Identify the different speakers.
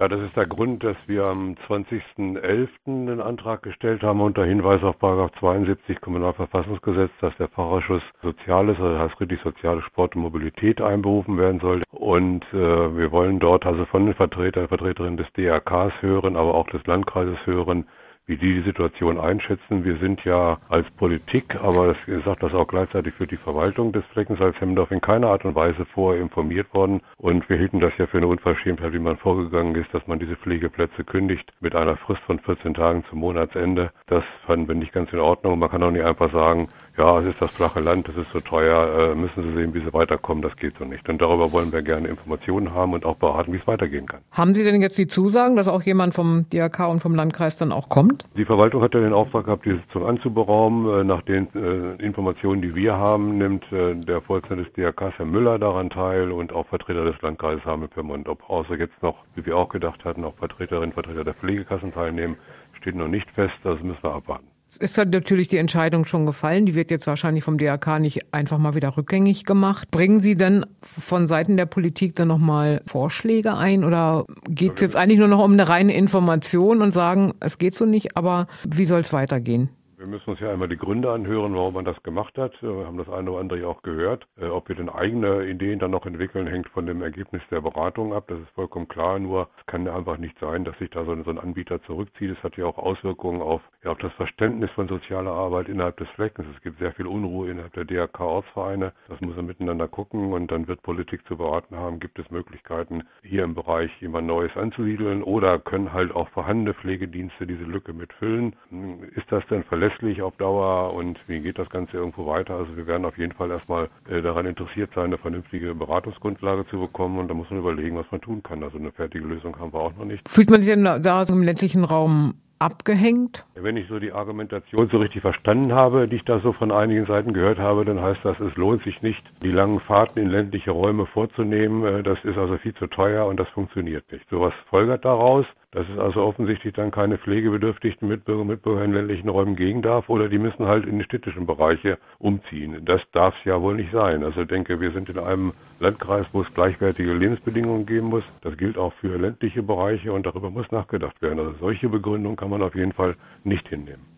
Speaker 1: Ja, das ist der Grund, dass wir am 20.11. den Antrag gestellt haben unter Hinweis auf 72 Kommunalverfassungsgesetz, dass der Fachausschuss Soziales, also das heißt richtig soziale Sport und Mobilität einberufen werden soll. Und äh, wir wollen dort also von den Vertretern, Vertreterinnen des DRKs hören, aber auch des Landkreises hören, wie die die Situation einschätzen. Wir sind ja als Politik, aber das sagt das auch gleichzeitig für die Verwaltung des Fleckens als Hemmendorf in keiner Art und Weise vorher informiert worden. Und wir hielten das ja für eine Unverschämtheit, wie man vorgegangen ist, dass man diese Pflegeplätze kündigt mit einer Frist von 14 Tagen zum Monatsende. Das fanden wir nicht ganz in Ordnung. Man kann auch nicht einfach sagen, ja, es ist das flache Land, es ist so teuer, äh, müssen Sie sehen, wie Sie weiterkommen, das geht so nicht. Und darüber wollen wir gerne Informationen haben und auch beraten, wie es weitergehen kann.
Speaker 2: Haben Sie denn jetzt die Zusagen, dass auch jemand vom DRK und vom Landkreis dann auch kommt?
Speaker 1: Die Verwaltung hat ja den Auftrag gehabt, die Sitzung anzuberaumen. Äh, nach den äh, Informationen, die wir haben, nimmt äh, der Vorsitzende des DRKs, Herr Müller, daran teil und auch Vertreter des Landkreises Hameln-Pyrmont. Ob außer jetzt noch, wie wir auch gedacht hatten, auch Vertreterinnen, Vertreter der Pflegekassen teilnehmen, steht noch nicht fest. Das müssen wir abwarten.
Speaker 2: Es ist halt natürlich die Entscheidung schon gefallen. Die wird jetzt wahrscheinlich vom DRK nicht einfach mal wieder rückgängig gemacht. Bringen Sie denn von Seiten der Politik dann nochmal Vorschläge ein oder geht es jetzt eigentlich nur noch um eine reine Information und sagen, es geht so nicht, aber wie soll es weitergehen?
Speaker 1: Wir müssen uns ja einmal die Gründe anhören, warum man das gemacht hat. Wir haben das eine oder andere ja auch gehört. Äh, ob wir denn eigene Ideen dann noch entwickeln, hängt von dem Ergebnis der Beratung ab. Das ist vollkommen klar. Nur es kann einfach nicht sein, dass sich da so ein Anbieter zurückzieht. Es hat ja auch Auswirkungen auf, ja, auf das Verständnis von sozialer Arbeit innerhalb des Fleckens. Es gibt sehr viel Unruhe innerhalb der DRK-Ortsvereine. Das muss man miteinander gucken und dann wird Politik zu beraten haben. Gibt es Möglichkeiten, hier im Bereich jemand Neues anzusiedeln oder können halt auch vorhandene Pflegedienste diese Lücke mitfüllen? Ist das denn verlässlich? Verlässlich auf Dauer und wie geht das Ganze irgendwo weiter. Also wir werden auf jeden Fall erstmal äh, daran interessiert sein, eine vernünftige Beratungsgrundlage zu bekommen und da muss man überlegen, was man tun kann. Also eine fertige Lösung haben wir auch noch nicht.
Speaker 2: Fühlt man sich denn da so im ländlichen Raum abgehängt?
Speaker 1: Wenn ich so die Argumentation so richtig verstanden habe, die ich da so von einigen Seiten gehört habe, dann heißt das, es lohnt sich nicht, die langen Fahrten in ländliche Räume vorzunehmen. Äh, das ist also viel zu teuer und das funktioniert nicht. Sowas folgert daraus, dass es also offensichtlich dann keine pflegebedürftigen Mitbürger und Mitbürger in ländlichen Räumen geben darf oder die müssen halt in die städtischen Bereiche umziehen. Das darf es ja wohl nicht sein. Also ich denke, wir sind in einem Landkreis, wo es gleichwertige Lebensbedingungen geben muss. Das gilt auch für ländliche Bereiche und darüber muss nachgedacht werden. Also solche Begründung kann man auf jeden Fall nicht hinnehmen.